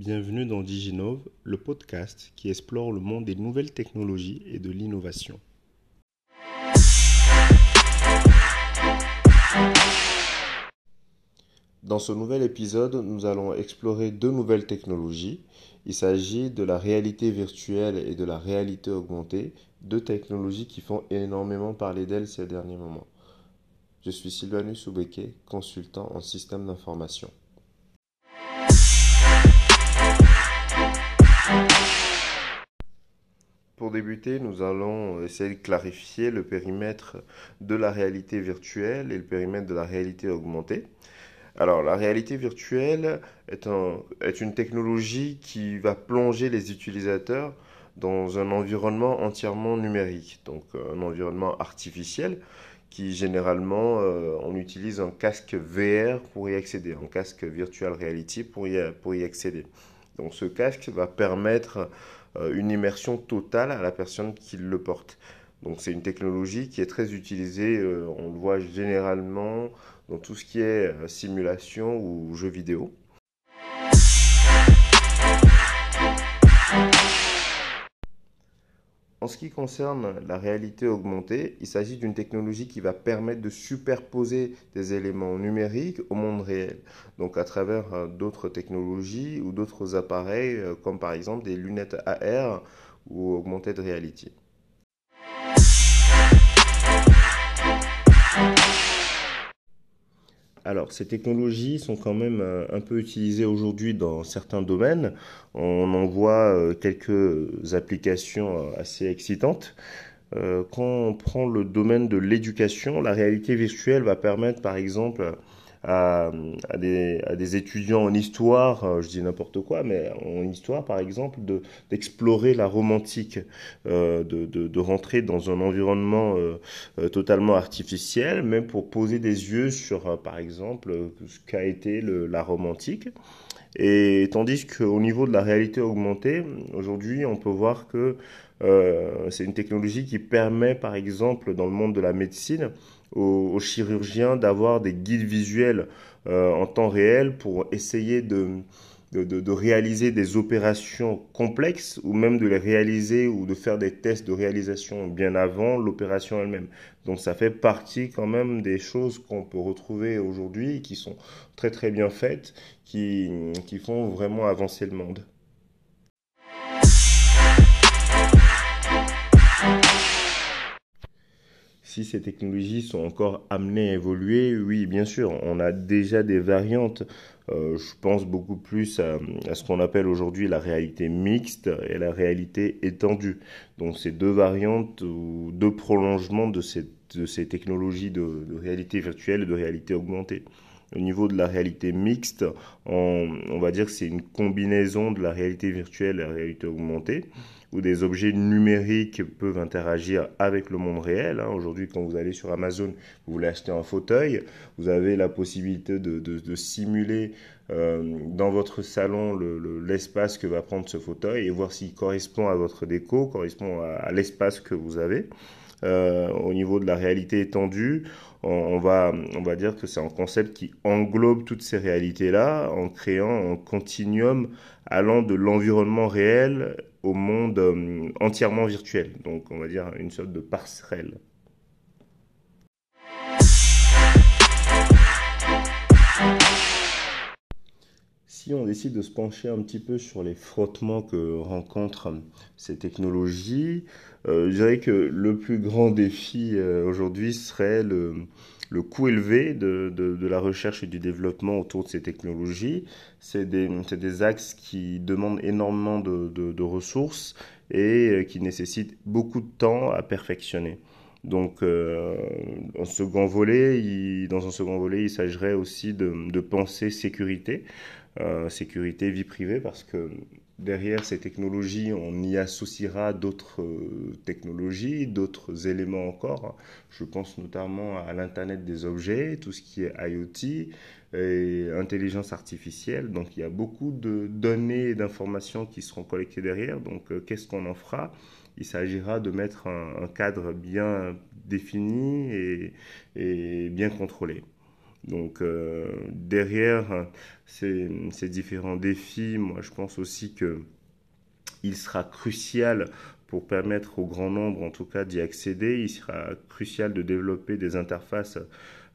Bienvenue dans Diginove, le podcast qui explore le monde des nouvelles technologies et de l'innovation. Dans ce nouvel épisode, nous allons explorer deux nouvelles technologies. Il s'agit de la réalité virtuelle et de la réalité augmentée, deux technologies qui font énormément parler d'elles ces derniers moments. Je suis Sylvanus Soubeke, consultant en système d'information. Pour débuter, nous allons essayer de clarifier le périmètre de la réalité virtuelle et le périmètre de la réalité augmentée. Alors, la réalité virtuelle est, une technologie qui va plonger les utilisateurs dans un environnement entièrement numérique, donc un environnement artificiel qui généralement euh, on utilise un casque VR pour y accéder, un casque virtual reality pour y, accéder. Donc ce casque va permettre une immersion totale à la personne qui le porte. Donc c'est une technologie qui est très utilisée, euh, on le voit généralement dans tout ce qui est euh, simulation ou jeux vidéo. En ce qui concerne la réalité augmentée, il s'agit d'une technologie qui va permettre de superposer des éléments numériques au monde réel. Donc à travers euh, d'autres technologies ou d'autres appareils, euh, comme par exemple des lunettes AR ou augmented reality. Alors, ces technologies sont quand même euh, un peu utilisées aujourd'hui dans certains domaines. On en voit euh, quelques applications euh, assez excitantes. Quand on prend le domaine de l'éducation, la réalité virtuelle va permettre, par exemple, à, des, étudiants en histoire, euh, je dis n'importe quoi, mais en histoire par exemple, d'explorer la romantique, euh, de, de, rentrer dans un environnement euh, totalement artificiel, même pour poser des yeux sur, par exemple, ce qu'a été la romantique. Et tandis qu'au niveau de la réalité augmentée, aujourd'hui, on peut voir que c'est une technologie qui permet, par exemple, dans le monde de la médecine, aux, chirurgiens d'avoir des guides visuels euh, en temps réel pour essayer de, de, de, réaliser des opérations complexes ou même de les réaliser ou de faire des tests de réalisation bien avant l'opération elle-même. Donc ça fait partie quand même des choses qu'on peut retrouver aujourd'hui qui sont très très bien faites, qui, qui font vraiment avancer le monde. Si ces technologies sont encore amenées à évoluer, oui, bien sûr, on a déjà des variantes. Euh, je pense beaucoup plus à, ce qu'on appelle aujourd'hui la réalité mixte et la réalité étendue. Donc, ces deux variantes ou deux prolongements de, ces technologies de, réalité virtuelle et de réalité augmentée. Au niveau de la réalité mixte, on, on va dire que c'est une combinaison de la réalité virtuelle et la réalité augmentée où des objets numériques peuvent interagir avec le monde réel. Hein. Aujourd'hui, quand vous allez sur Amazon, vous voulez acheter un fauteuil, vous avez la possibilité de, de, simuler euh, dans votre salon l'espace que va prendre ce fauteuil et voir s'il correspond à votre déco, correspond à, l'espace que vous avez. Euh, au niveau de la réalité étendue, on, va, on va dire que c'est un concept qui englobe toutes ces réalités-là en créant un continuum allant de l'environnement réel au monde euh, entièrement virtuel. Donc on va dire une sorte de passerelle. On décide de se pencher un petit peu sur les frottements que rencontrent ces technologies, euh, je dirais que le plus grand défi euh, aujourd'hui serait le, coût élevé de, la recherche et du développement autour de ces technologies. C'est des, axes qui demandent énormément de, ressources et euh, qui nécessitent beaucoup de temps à perfectionner. Donc, euh, second volet, dans un second volet, il s'agirait aussi de, penser sécurité, euh, sécurité vie privée, parce que derrière ces technologies, on y associera d'autres euh, technologies, d'autres éléments encore. Je pense notamment à l'Internet des objets, tout ce qui est IoT et intelligence artificielle. Donc il y a beaucoup de données et d'informations qui seront collectées derrière. Donc euh, qu'est-ce qu'on en fera? Il s'agira de mettre un, cadre bien défini et bien contrôlé. Donc derrière ces, différents défis, moi je pense aussi que il sera crucial pour permettre au grand nombre, en tout cas, d'y accéder. Il sera crucial de développer des interfaces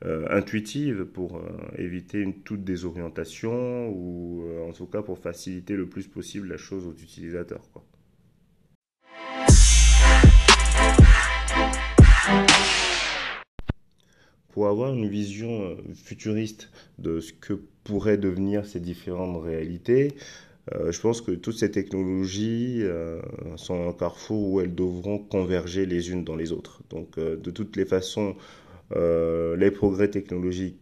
euh, intuitives pour euh, éviter une toute désorientation ou euh, en tout cas pour faciliter le plus possible la chose aux utilisateurs. Pour avoir une vision futuriste de ce que pourraient devenir ces différentes réalités, euh, je pense que toutes ces technologies euh, sont un carrefour où elles devront converger les unes dans les autres. Donc, euh, de toutes les façons, les progrès technologiques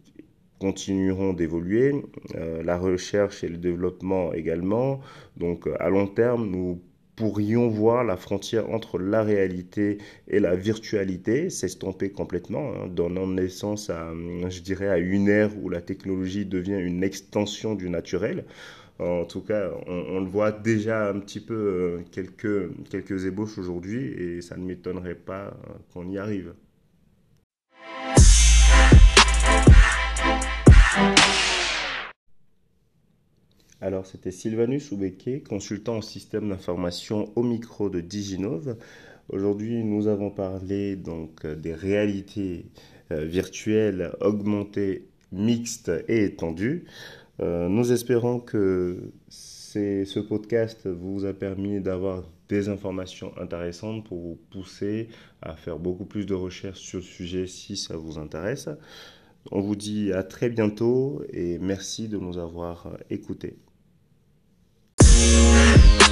continueront d'évoluer, la recherche et le développement également. Donc, à long terme, nous pourrions voir la frontière entre la réalité et la virtualité s'estomper complètement, hein, donnant naissance à, je dirais, à une ère où la technologie devient une extension du naturel. En tout cas, on, le voit déjà un petit peu euh, quelques, quelques ébauches aujourd'hui et ça ne m'étonnerait pas euh, qu'on y arrive. Alors, c'était Sylvanus Oubeke, consultant en système d'information au micro de Diginove. Aujourd'hui, nous avons parlé donc des réalités euh, virtuelles augmentées, mixtes et étendues. Euh, nous espérons que ce podcast vous a permis d'avoir des informations intéressantes pour vous pousser à faire beaucoup plus de recherches sur le sujet si ça vous intéresse. On vous dit à très bientôt et merci de nous avoir écoutés.